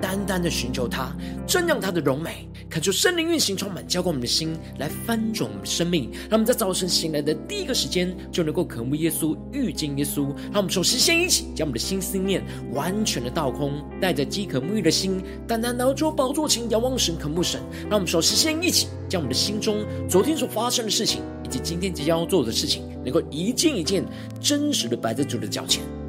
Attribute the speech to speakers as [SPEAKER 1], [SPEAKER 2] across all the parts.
[SPEAKER 1] 单单的寻求他，瞻仰他的荣美，恳求圣灵运行充满，浇灌我们的心，来翻转我们的生命。让我们在早晨醒来的第一个时间，就能够渴慕耶稣，遇见耶稣。让我们首先先一起将我们的心思念完全的倒空，带着饥渴沐浴的心，单单来到宝座前，仰望神，渴慕神。让我们首先先一起将我们的心中昨天所发生的事情，以及今天即将要做的事情，能够一件一件真实的摆在主的脚前。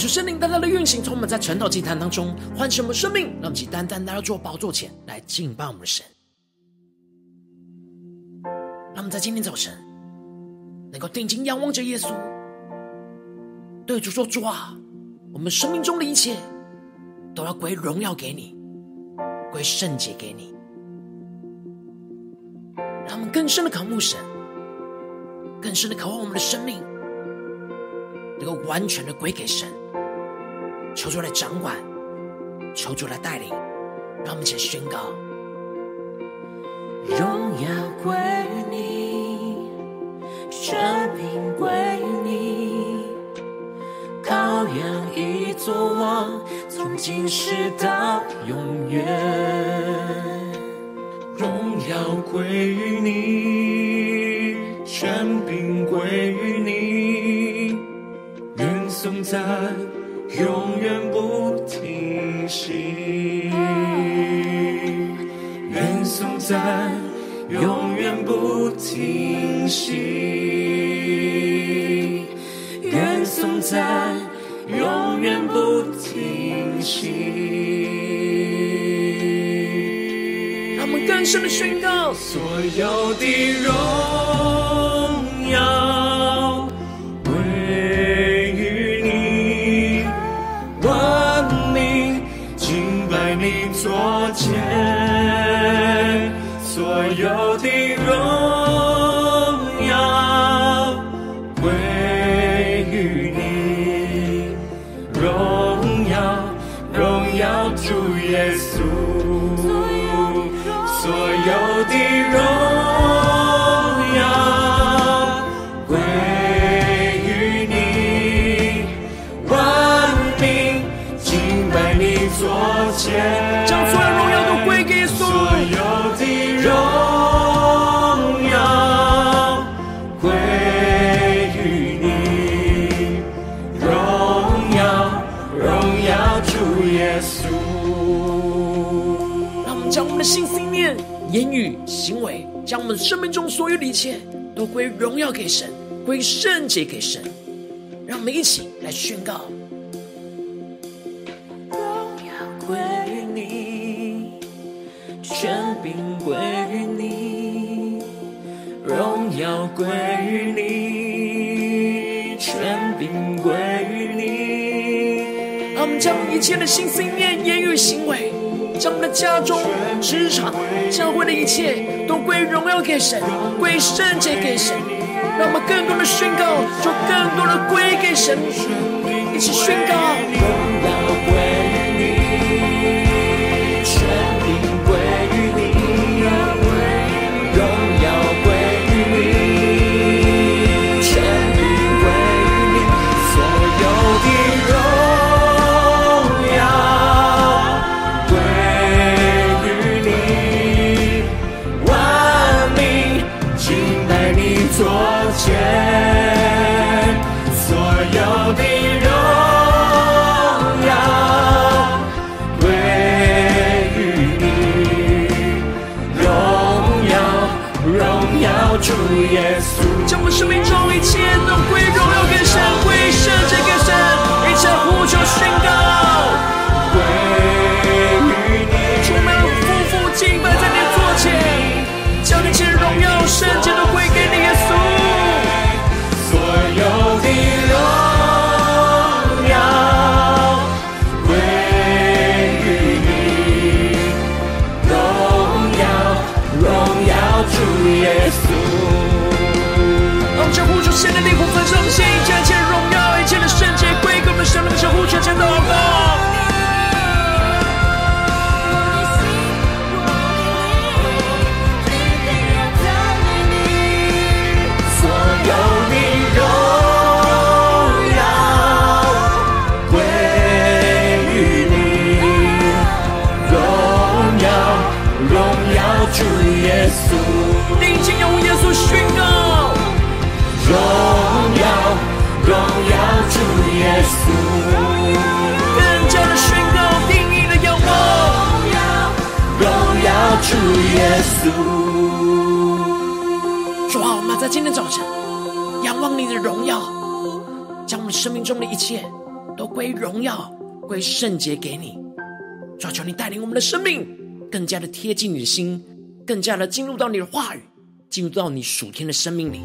[SPEAKER 1] 求圣灵单单的运行，从我们在晨祷祭坛当中唤醒我们生命，让我们单单来到主宝座前来敬拜我们的神。让我们在今天早晨能够定睛仰望着耶稣，对主说：“主啊，我们生命中的一切都要归荣耀给你，归圣洁给你。”让我们更深的渴慕神，更深的渴望我们的生命能够完全的归给神。求主来掌管，求主来带领，让我们一起宣告：
[SPEAKER 2] 荣耀归于你，权柄归于你，羔羊已作王，从今世到永远。荣耀归于你，权柄归于你，愿颂赞。永远不停息，愿颂赞，永远不停息，愿颂赞，永远不停息。
[SPEAKER 1] 让我们更深的宣告，
[SPEAKER 2] 所有的荣所见，所有的荣耀归于你，荣耀荣耀主耶稣，所有的荣。
[SPEAKER 1] 言语、行为，将我们生命中所有的一切都归荣耀给神，归圣洁给神。让我们一起来宣告：
[SPEAKER 2] 荣耀归于你，权柄归于你，荣耀归于你，权柄归于你。让我们将一切的心思念、言语、行为，将我们的家中、职场、教会的一切，都归荣耀给神，归圣洁给神。让我们更多的宣告，就更多的归给神，一起宣告。宣告荣耀，荣耀主啊，我们在今天早晨仰望你的荣耀，将我们生命中的一切都归荣耀、归圣洁给你。主啊，求你带领我们的生命更加的贴近你的心，更加的进入到你的话语，进入到你属天的生命里。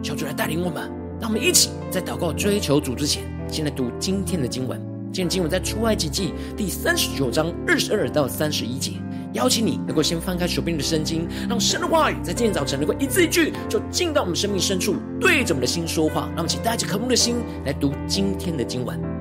[SPEAKER 2] 求主来带领我们，让我们一起在祷告追求主之前，先来读今天的经文。今天经文在出埃及记第三十九章二十二到三十一节。邀请你能够先翻开手边的圣经，让神的话语在今天早晨能够一字一句，就进到我们生命深处，对着我们的心说话。让我们请带着渴慕的心来读今天的经文。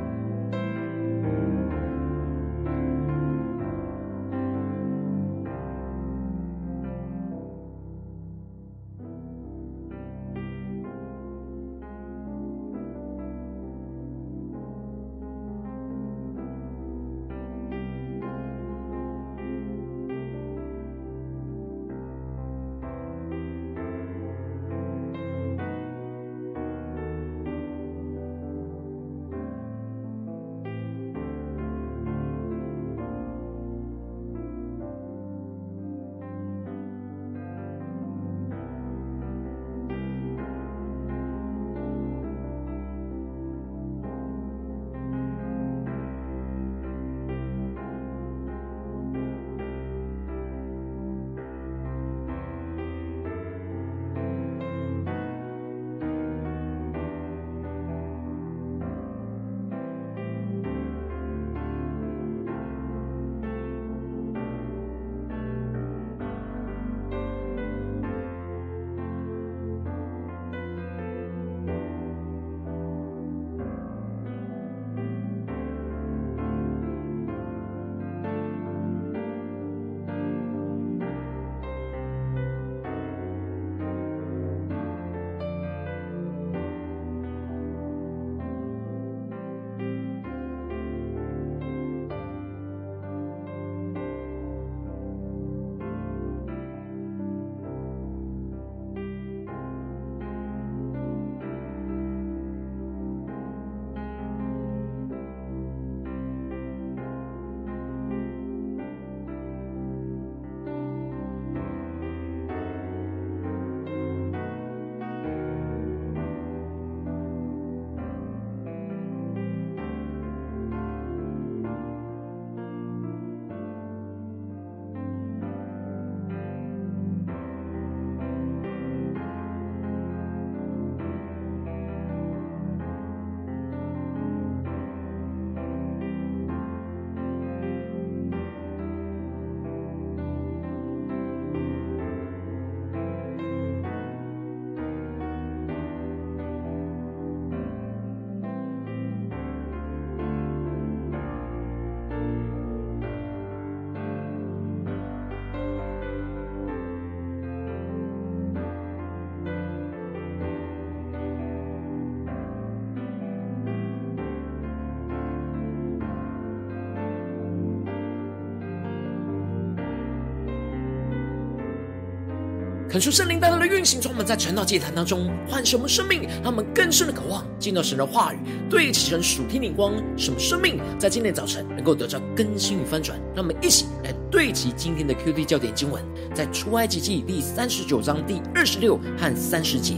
[SPEAKER 1] 恳求圣灵带来的运行，从我们在晨祷祭坛当中唤醒我们生命，让我们更深的渴望进到神的话语，对齐神属天灵光，什么生命在今天早晨能够得到更新与翻转。让我们一起来对齐今天的 QD 焦点经文，在出埃及记第三十九章第二十六和三十节，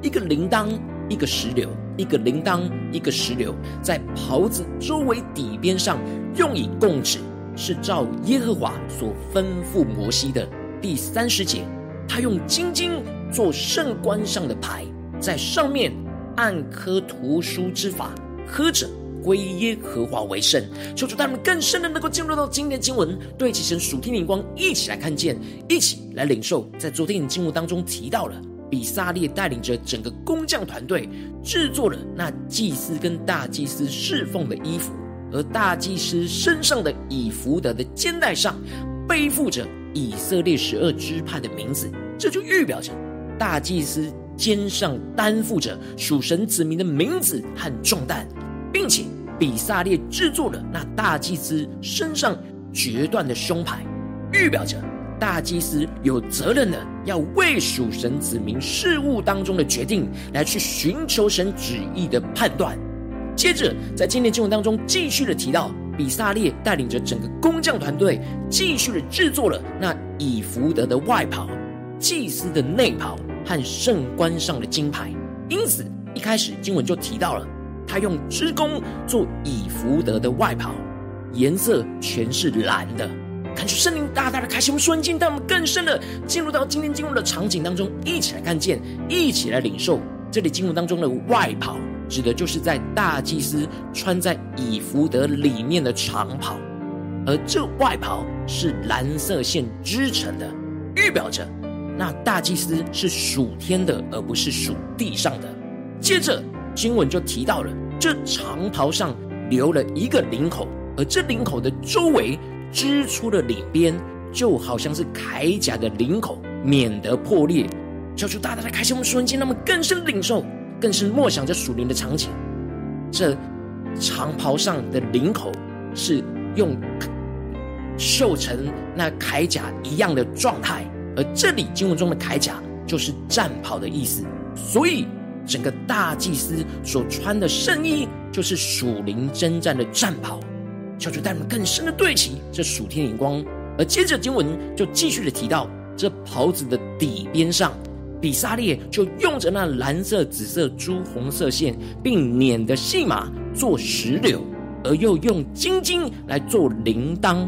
[SPEAKER 1] 一个铃铛，一个石榴，一个铃铛，一个石榴，在袍子周围底边上用以供职，是照耶和华所吩咐摩西的。第三十节。他用金金做圣冠上的牌，在上面按刻图书之法刻着归耶和华为圣。求主带我们更深的能够进入到今天的经文，对齐神属天灵光，一起来看见，一起来领受。在昨天的经文当中提到了，比撒列带领着整个工匠团队制作了那祭司跟大祭司侍奉的衣服，而大祭司身上的以弗得的肩带上背负着。以色列十二支派的名字，这就预表着大祭司肩上担负着属神子民的名字和重担，并且比撒列制作了那大祭司身上决断的胸牌，预表着大祭司有责任的要为属神子民事务当中的决定来去寻求神旨意的判断。接着，在今天经文当中继续的提到。比撒列带领着整个工匠团队，继续的制作了那以弗得的外袍、祭司的内袍和圣冠上的金牌。因此，一开始经文就提到了，他用织工做以弗得的外袍，颜色全是蓝的。看出圣灵大大的开启我们瞬间，带我们更深的进入到今天经文的场景当中，一起来看见，一起来领受这里经文当中的外袍。指的就是在大祭司穿在以弗得里面的长袍，而这外袍是蓝色线织成的，预表着那大祭司是属天的，而不是属地上的。接着经文就提到了，这长袍上留了一个领口，而这领口的周围织出了领边，就好像是铠甲的领口，免得破裂。求主大大的开启我们瞬间，让我们更深领受。更是默想着属灵的场景，这长袍上的领口是用绣成那铠甲一样的状态，而这里经文中的铠甲就是战袍的意思，所以整个大祭司所穿的圣衣就是属灵征战的战袍。求主带我们更深的对齐这属天灵光，而接着经文就继续的提到这袍子的底边上。比萨列就用着那蓝色、紫色、朱红色线，并捻的细麻做石榴，而又用金金来做铃铛，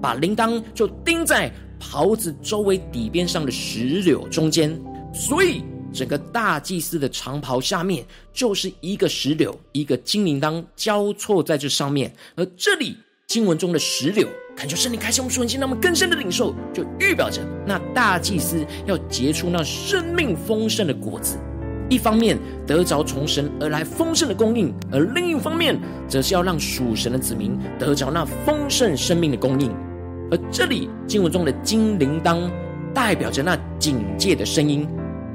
[SPEAKER 1] 把铃铛就钉在袍子周围底边上的石榴中间。所以整个大祭司的长袍下面就是一个石榴，一个金铃铛交错在这上面。而这里经文中的石榴。恳求圣灵开启我们属灵心，让我们更深的领受，就预表着那大祭司要结出那生命丰盛的果子。一方面得着从神而来丰盛的供应，而另一方面则是要让属神的子民得着那丰盛生命的供应。而这里经文中的金铃铛，代表着那警戒的声音，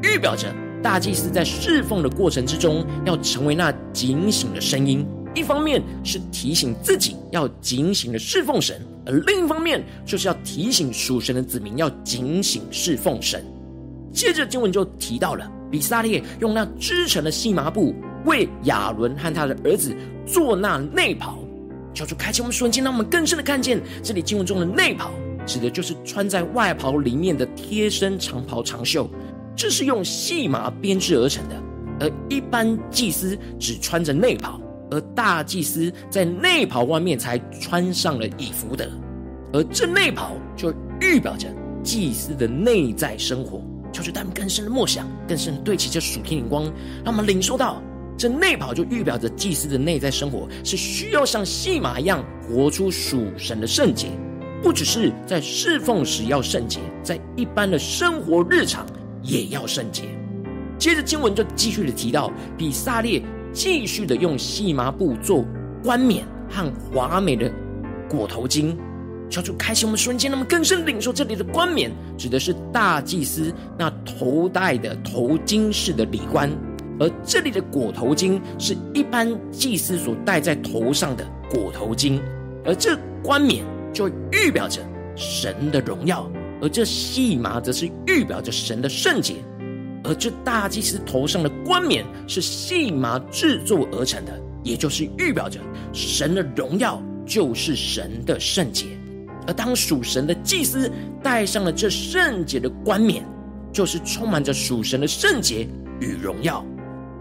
[SPEAKER 1] 预表着大祭司在侍奉的过程之中，要成为那警醒的声音。一方面是提醒自己要警醒的侍奉神，而另一方面就是要提醒属神的子民要警醒侍奉神。接着经文就提到了比撒列用那织成的细麻布为亚伦和他的儿子做那内袍，求主开启我们瞬间，让我们更深的看见这里经文中的内袍，指的就是穿在外袍里面的贴身长袍长袖，这是用细麻编织而成的，而一般祭司只穿着内袍。而大祭司在内袍外面才穿上了以服的，而这内袍就预表着祭司的内在生活。求主他们更深的默想，更深的对齐这属天灵光，让我们领受到这内袍就预表着祭司的内在生活是需要像戏码一样活出属神的圣洁，不只是在侍奉时要圣洁，在一般的生活日常也要圣洁。接着经文就继续的提到比撒列。继续的用细麻布做冠冕和华美的裹头巾，求主开启我们瞬间，那么更深领受这里的冠冕，指的是大祭司那头戴的头巾式的礼冠，而这里的裹头巾是一般祭司所戴在头上的裹头巾，而这冠冕就预表着神的荣耀，而这细麻则是预表着神的圣洁。而这大祭司头上的冠冕是细麻制作而成的，也就是预表着神的荣耀就是神的圣洁。而当属神的祭司戴上了这圣洁的冠冕，就是充满着属神的圣洁与荣耀。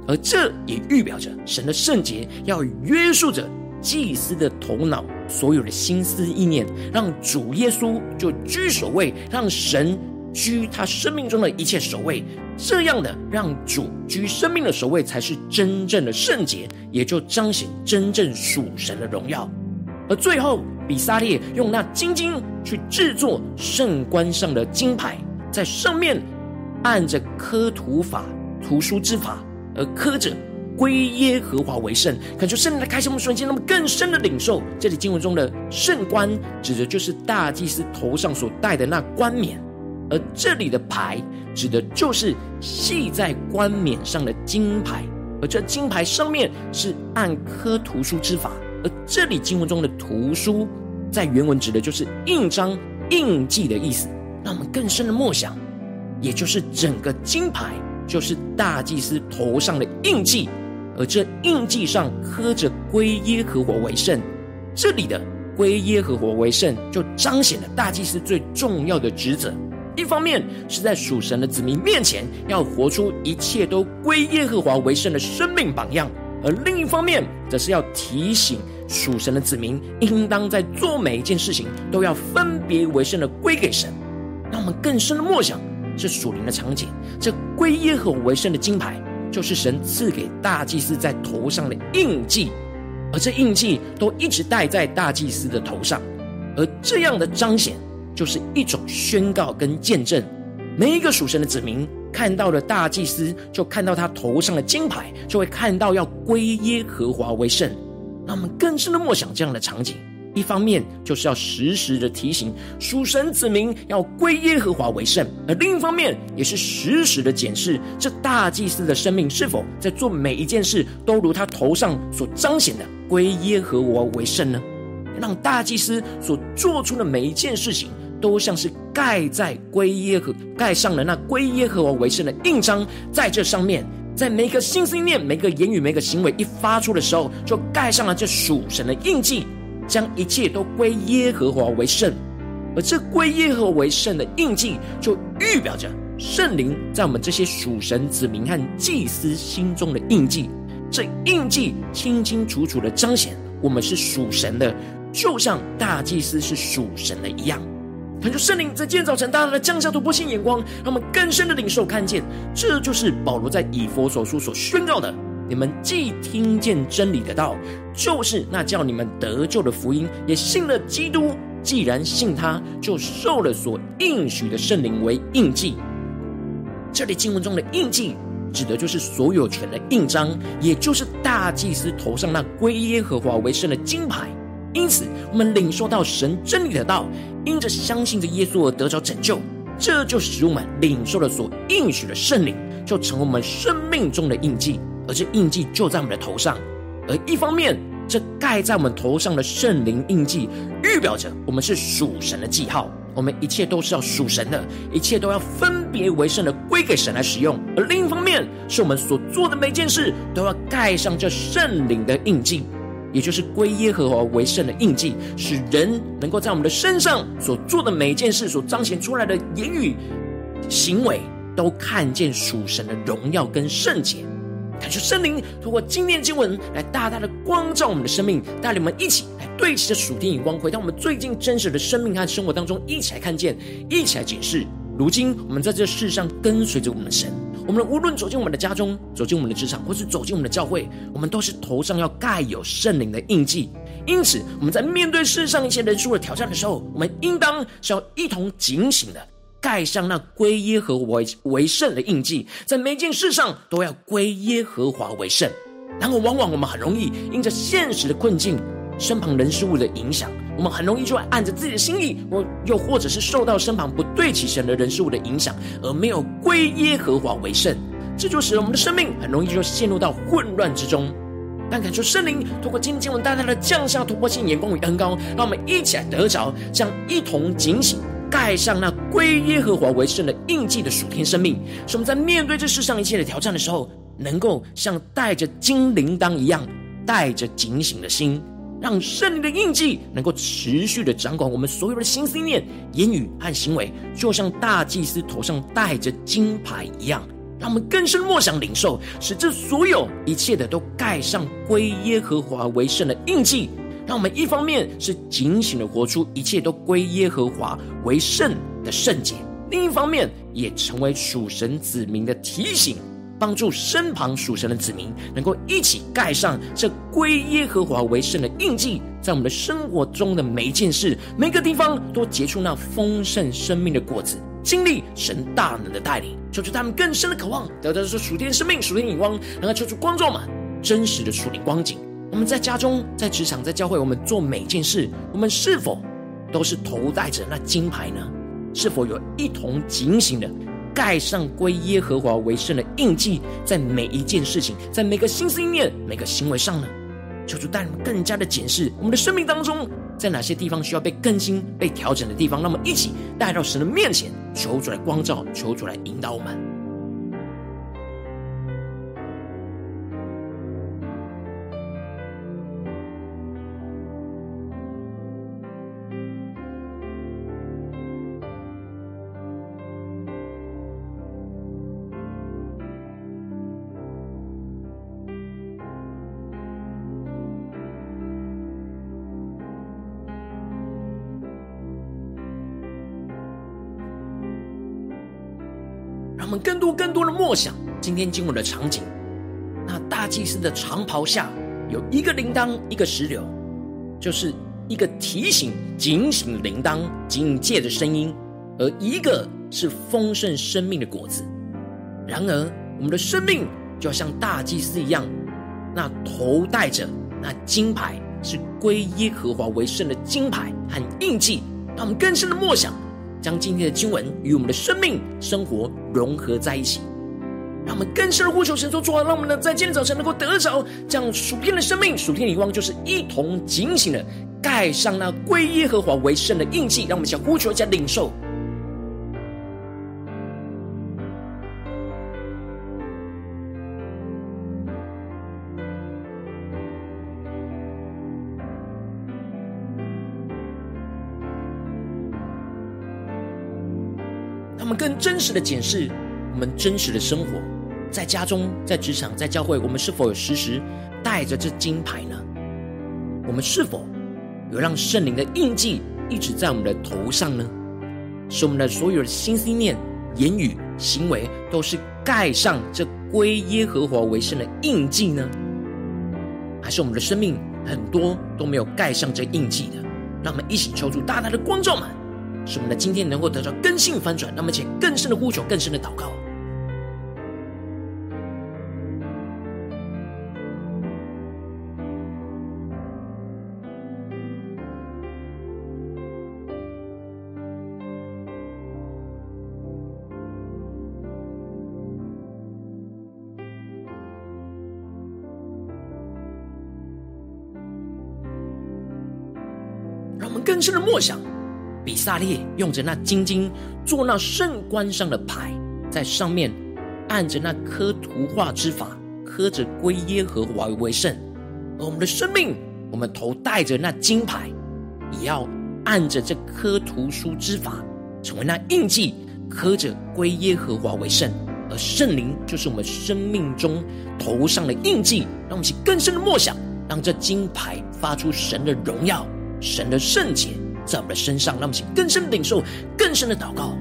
[SPEAKER 1] 而这也预表着神的圣洁要约束着祭司的头脑，所有的心思意念，让主耶稣就居首位，让神。居他生命中的一切首位，这样的让主居生命的首位，才是真正的圣洁，也就彰显真正属神的荣耀。而最后，比撒列用那金金去制作圣冠上的金牌，在上面按着刻图法、图书之法而刻着归耶和华为圣。恳求圣灵来开启我们瞬间，那么更深的领受这里经文中的圣冠，指的就是大祭司头上所戴的那冠冕。而这里的牌指的就是系在冠冕上的金牌，而这金牌上面是按刻图书之法。而这里经文中的图书，在原文指的就是印章、印记的意思。让我们更深的默想，也就是整个金牌就是大祭司头上的印记，而这印记上刻着归耶和华为圣。这里的归耶和华为圣，就彰显了大祭司最重要的职责。一方面是在属神的子民面前，要活出一切都归耶和华为圣的生命榜样；而另一方面，则是要提醒属神的子民，应当在做每一件事情都要分别为圣的归给神。让我们更深的默想这属灵的场景，这归耶和华为圣的金牌，就是神赐给大祭司在头上的印记，而这印记都一直戴在大祭司的头上，而这样的彰显。就是一种宣告跟见证，每一个属神的子民看到了大祭司，就看到他头上的金牌，就会看到要归耶和华为圣。那我们更深的默想这样的场景，一方面就是要时时的提醒属神子民要归耶和华为圣，而另一方面也是时时的检视这大祭司的生命是否在做每一件事都如他头上所彰显的归耶和华为圣呢？让大祭司所做出的每一件事情。都像是盖在归耶和盖上了那归耶和华为圣的印章，在这上面，在每个心思念、每个言语、每个行为一发出的时候，就盖上了这属神的印记，将一切都归耶和华为圣。而这归耶和为圣的印记，就预表着圣灵在我们这些属神子民和祭司心中的印记。这印记清清楚楚的彰显我们是属神的，就像大祭司是属神的一样。恳求圣灵在今天早晨大大的降下突破性眼光，让我们更深的领受看见，这就是保罗在以弗所书所宣告的：你们既听见真理的道，就是那叫你们得救的福音，也信了基督。既然信他，就受了所应许的圣灵为印记。这里经文中的印记，指的就是所有权的印章，也就是大祭司头上那归耶和华为圣的金牌。因此，我们领受到神真理的道，因着相信着耶稣而得着拯救，这就使我们领受了所应许的圣灵，就成为我们生命中的印记。而这印记就在我们的头上。而一方面，这盖在我们头上的圣灵印记，预表着我们是属神的记号，我们一切都是要属神的，一切都要分别为圣的归给神来使用。而另一方面，是我们所做的每件事都要盖上这圣灵的印记。也就是归耶和华为圣的印记，使人能够在我们的身上所做的每一件事，所彰显出来的言语、行为，都看见属神的荣耀跟圣洁。感谢圣灵通过今天经文来大大的光照我们的生命，带领我们一起来对齐着属天眼光，回到我们最近真实的生命和生活当中，一起来看见，一起来解释。如今我们在这世上跟随着我们的神。我们无论走进我们的家中，走进我们的职场，或是走进我们的教会，我们都是头上要盖有圣灵的印记。因此，我们在面对世上一些人数的挑战的时候，我们应当是要一同警醒的，盖上那归耶和华为为圣的印记，在每件事上都要归耶和华为圣。然而，往往我们很容易因着现实的困境，身旁人事物的影响。我们很容易就会按着自己的心意，或又或者是受到身旁不对齐神的人事物的影响，而没有归耶和华为圣，这就使得我们的生命很容易就陷入到混乱之中。但感受圣灵透过今天经文大大的降下突破性眼光与恩膏，让我们一起来得着，这样一同警醒，盖上那归耶和华为圣的印记的属天生命，使我们在面对这世上一切的挑战的时候，能够像带着金铃铛一样，带着警醒的心，让圣灵的印记能够持续的掌管我们所有的心思念、言语和行为，就像大祭司头上戴着金牌一样。让我们更深默想领受，使这所有一切的都盖上归耶和华为圣的印记。让我们一方面是警醒的活出一切都归耶和华为圣的圣洁，另一方面也成为属神子民的提醒，帮助身旁属神的子民能够一起盖上这归耶和华为圣的印记，在我们的生活中的每一件事、每个地方都结出那丰盛生命的果子。经历神大能的带领，求出他们更深的渴望，得到这属天生命、属天眼光，能够求出光照们真实的属灵光景。我们在家中、在职场、在教会，我们做每件事，我们是否都是头戴着那金牌呢？是否有一同警醒的盖上归耶和华为圣的印记，在每一件事情、在每个心思意念、每个行为上呢？求主带我们更加的检视我们的生命当中。在哪些地方需要被更新、被调整的地方，那么一起带到神的面前，求主来光照，求主来引导我们。更多的默想，今天经文的场景，那大祭司的长袍下有一个铃铛，一个石榴，就是一个提醒、警醒铃铛、警戒的声音，而一个是丰盛生命的果子。然而，我们的生命就要像大祭司一样，那头戴着那金牌，是归耶和华为圣的金牌和印记，让我们更深的默想。将今天的经文与我们的生命生活融合在一起，让我们更深的呼求神说：主啊，让我们呢在今天早晨能够得着这样属天的生命、属天的光，就是一同警醒的盖上那归耶和华为圣的印记。让我们想呼求一下领受。他们更真实的检视我们真实的生活，在家中、在职场、在教会，我们是否有时时带着这金牌呢？我们是否有让圣灵的印记一直在我们的头上呢？使我们的所有的心思念、言语、行为都是盖上这归耶和华为圣的印记呢？还是我们的生命很多都没有盖上这印记的？让我们一起求主大大的光照们。使我们的今天能够得到更新翻转，那么且更深的呼求，更深的祷告。比撒列用着那金金做那圣冠上的牌，在上面按着那刻图画之法，刻着归耶和华为圣。而我们的生命，我们头戴着那金牌，也要按着这刻图书之法，成为那印记，刻着归耶和华为圣。而圣灵就是我们生命中头上的印记，让我们去更深的默想，让这金牌发出神的荣耀，神的圣洁。在我们的身上，让我们请更深的领受，更深的祷告。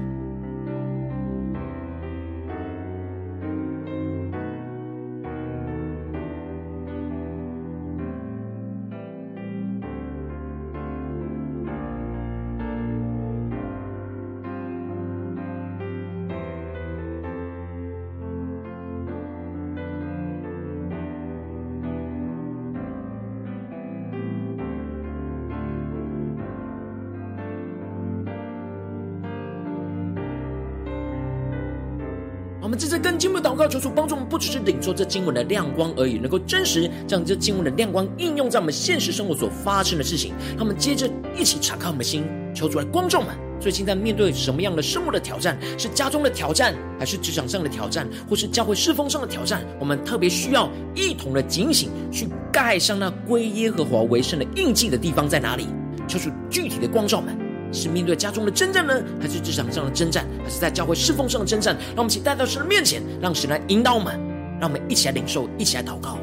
[SPEAKER 1] 告，求主帮助我们，不只是领受这经文的亮光而已，能够真实将这经文的亮光应用在我们现实生活所发生的事情。让我们接着一起敞开我们的心，求主来光照我们。最近在面对什么样的生活的挑战？是家中的挑战，还是职场上的挑战，或是教会侍奉上的挑战？我们特别需要一同的警醒，去盖上那归耶和华为圣的印记的地方在哪里？求主具体的光照们，是面对家中的征战呢，还是职场上的征战，还是在教会侍奉上的征战？让我们一起带到神的面前，让神来引导我们，让我们一起来领受，一起来祷告。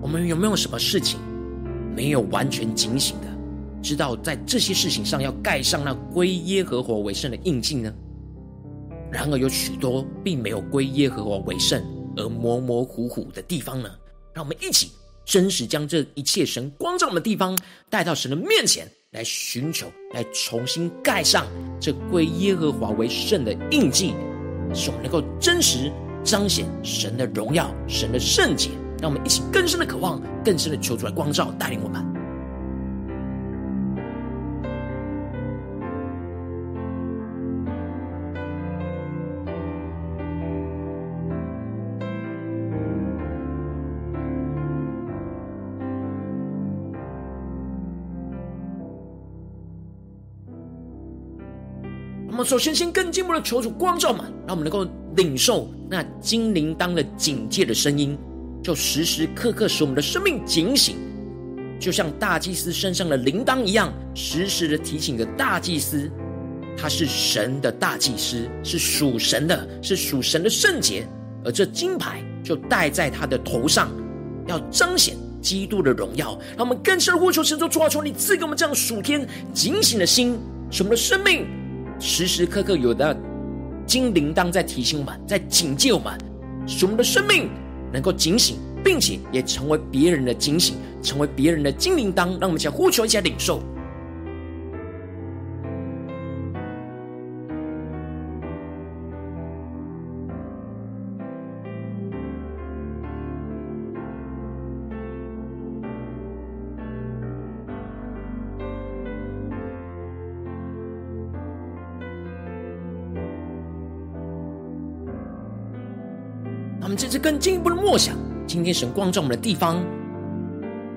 [SPEAKER 1] 我们有没有什么事情没有完全警醒的，知道在这些事情上要盖上那归耶和华为圣的印记呢？然而有许多并没有归耶和华为圣而模模糊糊的地方呢？让我们一起真实将这一切神光照的地方带到神的面前来寻求，来重新盖上这归耶和华为圣的印记，使我们能够真实彰显神的荣耀、神的圣洁。让我们一起更深的渴望，更深的求主来光照带领我们。我们首先先更进一步的求主光照嘛，让我们能够领受那金铃铛的警戒的声音。就时时刻刻使我们的生命警醒，就像大祭司身上的铃铛一样，时时的提醒着大祭司，他是神的大祭司，是属神的，是属神的圣洁。而这金牌就戴在他的头上，要彰显基督的荣耀。让我们更深的呼求神说：主啊，求你赐给我们这样属天警醒的心，使我们的生命时时刻刻有的金铃铛在提醒我们，在警戒我们，使我们的生命。能够警醒，并且也成为别人的警醒，成为别人的精灵当，让我们一起来呼求，一起来领受。这次更进一步的默想，今天神光照我们的地方，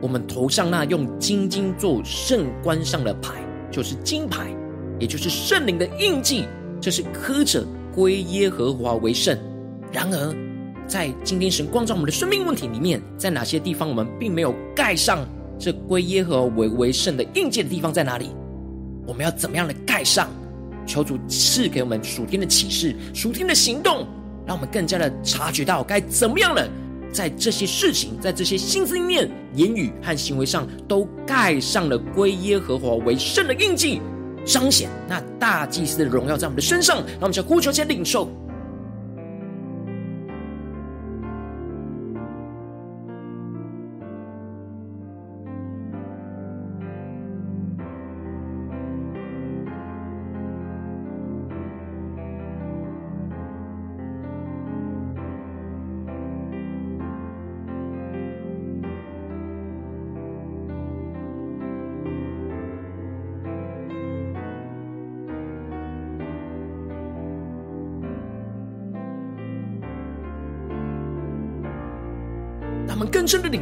[SPEAKER 1] 我们头上那用金金做圣冠上的牌，就是金牌，也就是圣灵的印记，这是刻着归耶和华为圣。然而，在今天神光照我们的生命问题里面，在哪些地方我们并没有盖上这归耶和华为为圣的印记的地方在哪里？我们要怎么样的盖上？求主赐给我们属天的启示，属天的行动。让我们更加的察觉到该怎么样了，在这些事情，在这些心思意念、言语和行为上，都盖上了归耶和华为圣的印记，彰显那大祭司的荣耀在我们的身上。让我们向呼求，先领受。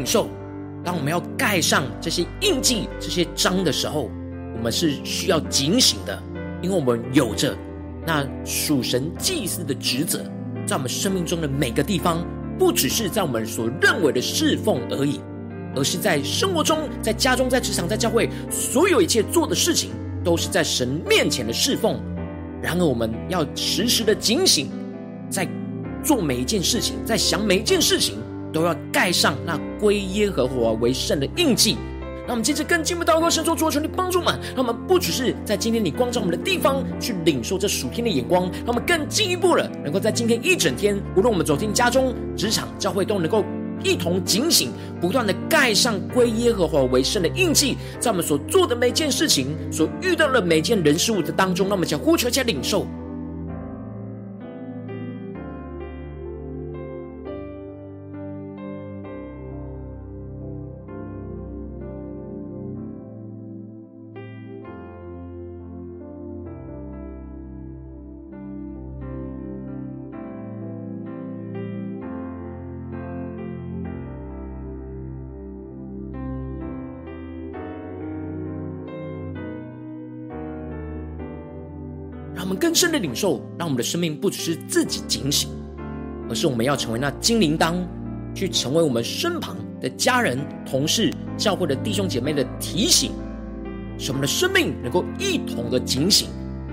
[SPEAKER 1] 受，当我们要盖上这些印记、这些章的时候，我们是需要警醒的，因为我们有着那属神祭司的职责，在我们生命中的每个地方，不只是在我们所认为的侍奉而已，而是在生活中、在家中、在职场、在教会，所有一切做的事情，都是在神面前的侍奉。然而，我们要时时的警醒，在做每一件事情，在想每一件事情。都要盖上那归耶和华为圣的印记。那我们接着更进一步祷告，神说：主啊，求你帮助我们，让我们不只是在今天你光照我们的地方去领受这属天的眼光，让我们更进一步了，能够在今天一整天，无论我们走进家中、职场、教会，都能够一同警醒，不断的盖上归耶和华为圣的印记，在我们所做的每件事情、所遇到的每件人事物的当中，让我们将呼求加领受。更深的领受，让我们的生命不只是自己警醒，而是我们要成为那金铃铛，去成为我们身旁的家人、同事、教会的弟兄姐妹的提醒，使我们的生命能够一同的警醒。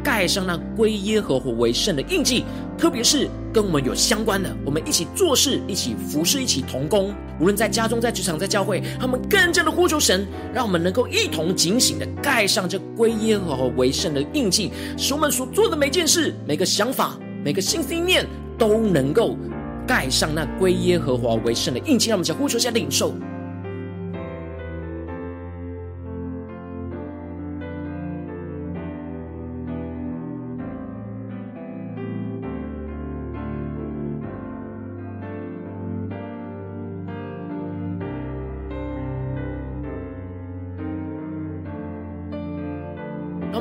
[SPEAKER 1] 盖上那归耶和华为圣的印记，特别是跟我们有相关的，我们一起做事、一起服侍、一起同工，无论在家中、在职场、在教会，他们更加的呼求神，让我们能够一同警醒的盖上这归耶和华为圣的印记，使我们所做的每件事、每个想法、每个心思念都能够盖上那归耶和华为圣的印记。让我们讲呼求下领受。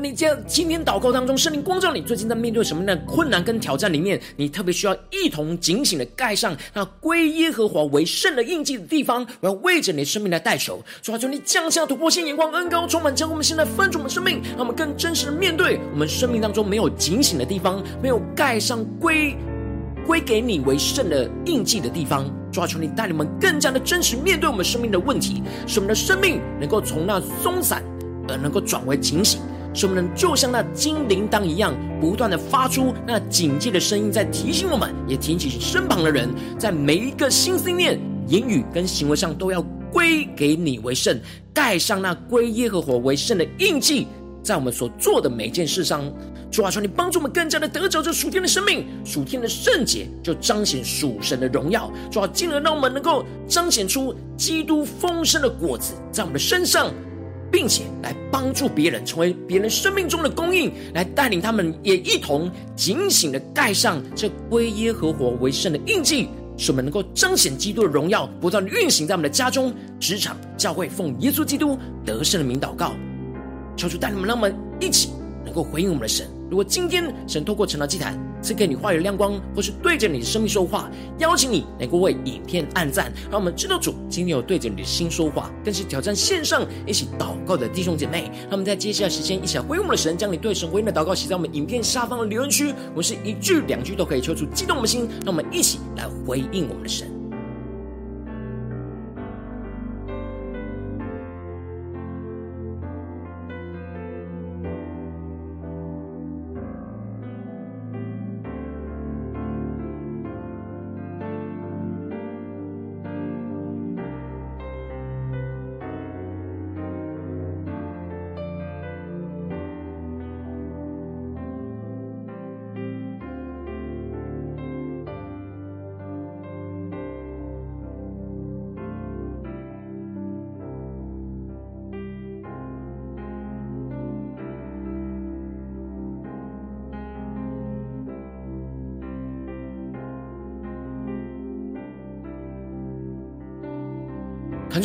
[SPEAKER 1] 你在今天祷告当中，圣灵光照你，最近在面对什么样的困难跟挑战里面，你特别需要一同警醒的盖上那归耶和华为圣的印记的地方，我要为着你的生命来代求，主啊，求你降下突破性眼光，恩高充满，将我们现在分足我们生命，让我们更真实的面对我们生命当中没有警醒的地方，没有盖上归归给你为圣的印记的地方，抓住，你带领我们更加的真实面对我们生命的问题，使我们的生命能够从那松散而能够转为警醒。使我们能就像那金铃铛一样，不断的发出那警戒的声音，在提醒我们，也提醒身旁的人，在每一个心思念、言语跟行为上，都要归给你为圣，盖上那归耶和华为圣的印记，在我们所做的每件事上。主啊，求你帮助我们更加的得着这属天的生命，属天的圣洁，就彰显属神的荣耀。主啊，进而让我们能够彰显出基督丰盛的果子在我们的身上。并且来帮助别人，成为别人生命中的供应，来带领他们也一同警醒的盖上这归耶和华为圣的印记，使我们能够彰显基督的荣耀，不断运行在我们的家中、职场、教会，奉耶稣基督得胜的名祷告，求主带领我们，让我们一起能够回应我们的神。如果今天神透过成了祭坛赐给你话语亮光，或是对着你的生命说话，邀请你能够为影片按赞，让我们知道主今天有对着你的心说话，更是挑战线上一起祷告的弟兄姐妹。那么在接下来时间一起来回应我们的神，将你对神回应的祷告写在我们影片下方的留言区，我们是一句两句都可以抽出激动我们的心，让我们一起来回应我们的神。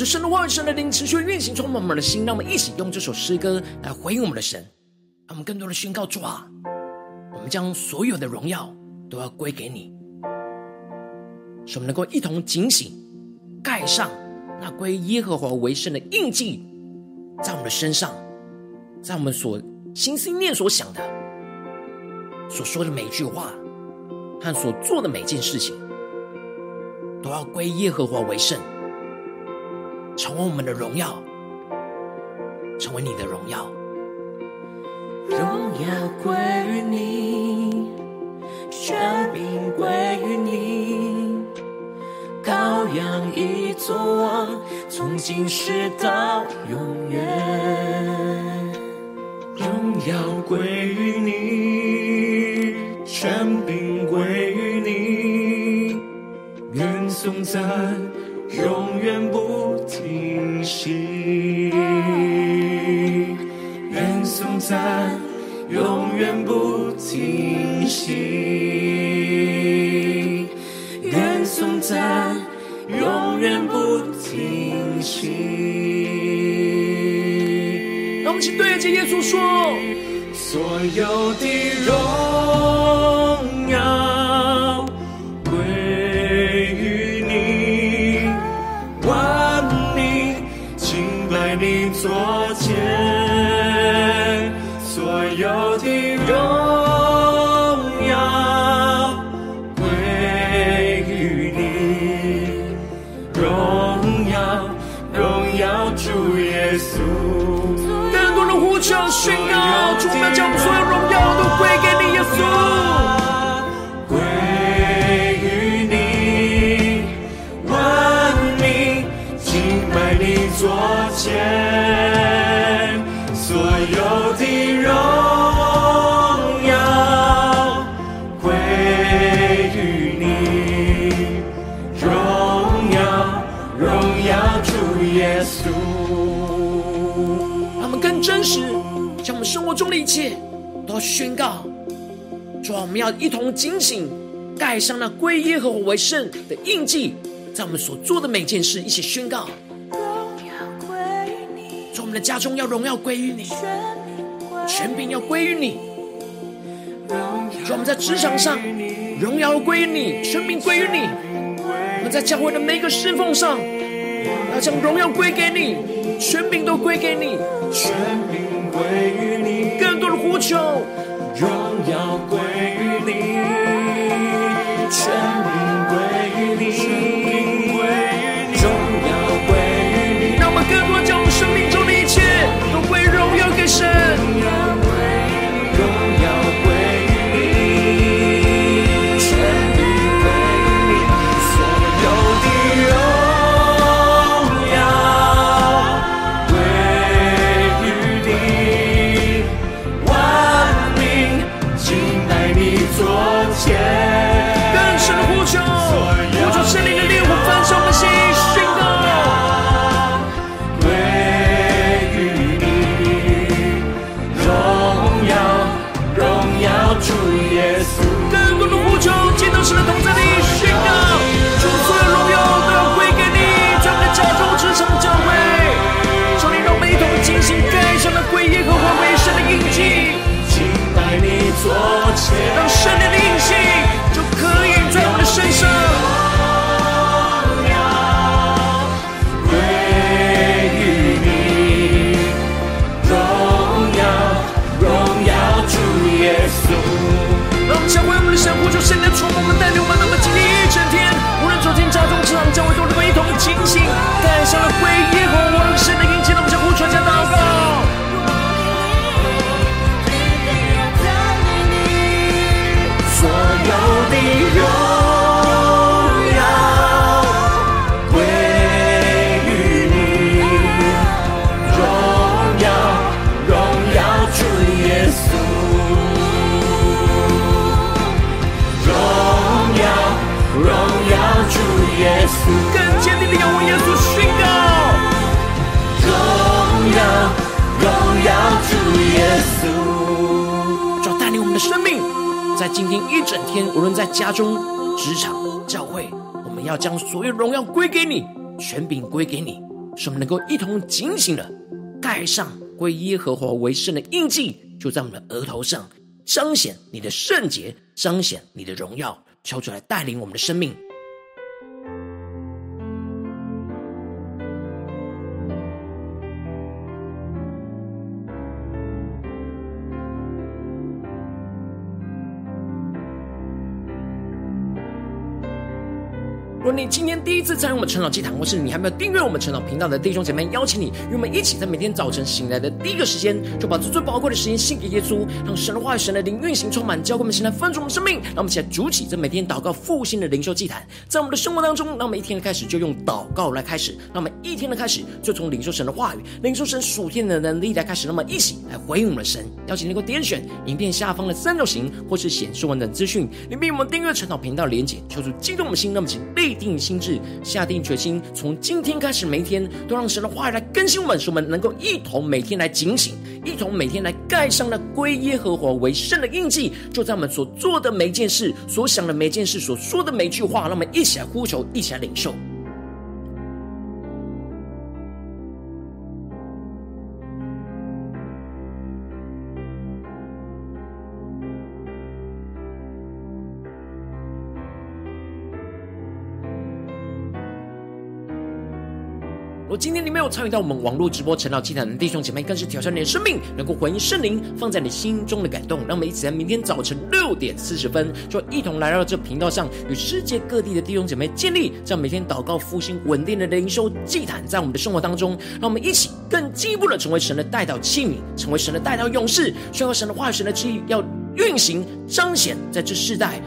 [SPEAKER 1] 神的话语，神的灵持续运行，充满我们的心。让我们一起用这首诗歌来回应我们的神，让我们更多的宣告主啊，我们将所有的荣耀都要归给你，使我们能够一同警醒，盖上那归耶和华为圣的印记，在我们的身上，在我们所心心念所想的、所说的每一句话和所做的每件事情，都要归耶和华为圣。成为我们的荣耀，成为你的荣耀。
[SPEAKER 2] 荣耀归于你，权柄归于你，羔羊已作王，从今世到永远。荣耀归于你，权柄。
[SPEAKER 1] 耶稣说：
[SPEAKER 2] 所有的
[SPEAKER 1] 荣一切都要宣告，主啊，我们要一同警醒，盖上那归耶和华为圣的印记，在我们所做的每件事一起宣告。
[SPEAKER 2] 荣耀归于你，
[SPEAKER 1] 在我们的家中要荣耀归于你，权柄要归于你。主，我们在职场上荣耀归于你，权柄归于你。我们在教会的每个侍奉上，要将荣耀归给你，权柄都归给你。
[SPEAKER 2] 归于你，
[SPEAKER 1] 更多的呼求，
[SPEAKER 2] 荣耀归于你，权柄归于你，荣耀归于你。
[SPEAKER 1] 让我们更多将我们生命中的一切都归荣耀给神。在今天一整天，无论在家中、职场、教会，我们要将所有荣耀归给你，权柄归给你，使我们能够一同警醒的盖上归耶和华为圣的印记，就在我们的额头上，彰显你的圣洁，彰显你的荣耀，求主来带领我们的生命。如果你今天第一次参与我们晨祷祭坛，或是你还没有订阅我们晨祷频道的弟兄姐妹，邀请你与我们一起，在每天早晨醒来的第一个时间，就把最最宝贵的时间献给耶稣，让神的话语、神的灵运行充满，教灌我们，现在丰足我们生命。让我们一起来主起这每天祷告复兴的灵修祭坛，在我们的生活当中，让我们一天的开始就用祷告来开始，让我们一天的开始就从领受神的话语、领受神属天的能力来开始，让我们一起来回应我们的神。邀请你能够点选影片下方的三角形，或是显示文等资讯，里面我们订阅晨祷频道连结，求主激动我们心，那么请立定心智。下定决心，从今天开始，每一天都让神的话语来更新我们，使我们能够一同每天来警醒，一同每天来盖上那归耶和华为圣的印记。就在我们所做的每一件事、所想的每件事、所说的每句话，让我们一起来呼求，一起来领受。今天你没有参与到我们网络直播陈老祭坛的弟兄姐妹，更是挑战你的生命，能够回应圣灵放在你心中的感动。让我们一起在明天早晨六点四十分，就一同来到这频道上，与世界各地的弟兄姐妹建立这样每天祷告复兴稳定的灵修祭坛，在我们的生活当中，让我们一起更进一步的成为神的代祷器皿，成为神的代祷勇士，宣告神的话语、神的旨意要运行彰显在这世代。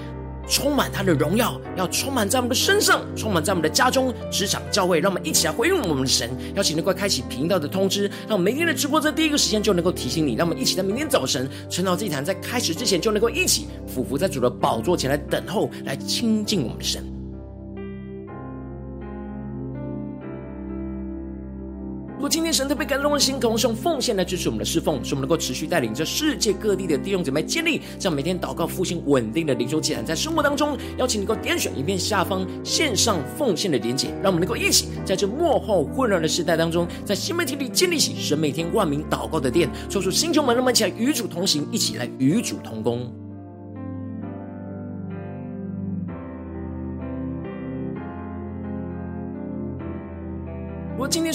[SPEAKER 1] 充满他的荣耀，要充满在我们的身上，充满在我们的家中、职场、教会。让我们一起来回应我们的神，邀请能够开启频道的通知，让我们每天的直播在第一个时间就能够提醒你。让我们一起在明天早晨晨祷祭坛在开始之前，就能够一起俯伏在主的宝座前来等候，来亲近我们的神。如果今天神特别感动的心，渴望用奉献来支持我们的侍奉，使我们能够持续带领着世界各地的弟兄姊妹建立这样每天祷告复兴稳定的灵修祭坛，在生活当中，邀请你能够点选影片下方线上奉献的连结，让我们能够一起在这末后混乱的时代当中，在新媒体里建立起神每天万名祷告的殿，抽出星球们，让我们一起来与主同行，一起来与主同工。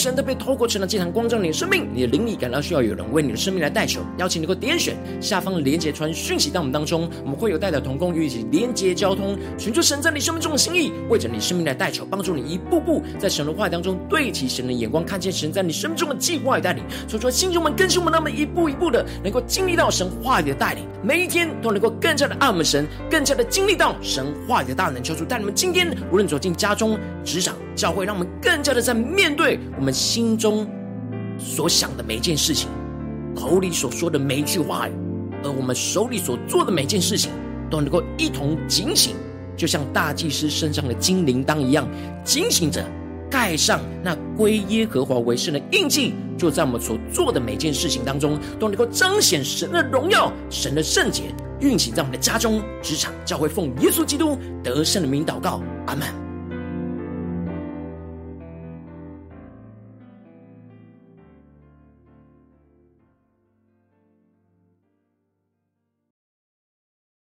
[SPEAKER 1] 神都被透过晨祷祭坛光照你的生命，你的灵力感到需要有人为你的生命来代求，邀请能够点选下方连结传讯息到我们当中，我们会有代表同工与你连结交通，寻求神在你生命中的心意，为着你生命来代求，帮助你一步步在神的话语当中对齐神的眼光，看见神在你生命中的计划与带领。所以说，弟兄们更新我们，那么一步一步的能够经历到神话语的带领，每一天都能够更加的爱我们神，更加的经历到神话语的大能。求主带你们今天无论走进家中、职场、教会，让我们更加的在面对。我们心中所想的每一件事情，口里所说的每一句话，而我们手里所做的每一件事情，都能够一同警醒，就像大祭司身上的金铃铛一样，警醒着盖上那归耶和华为圣的印记，就在我们所做的每件事情当中，都能够彰显神的荣耀、神的圣洁，运行在我们的家中、职场、教会，奉耶稣基督得胜的名祷告，阿门。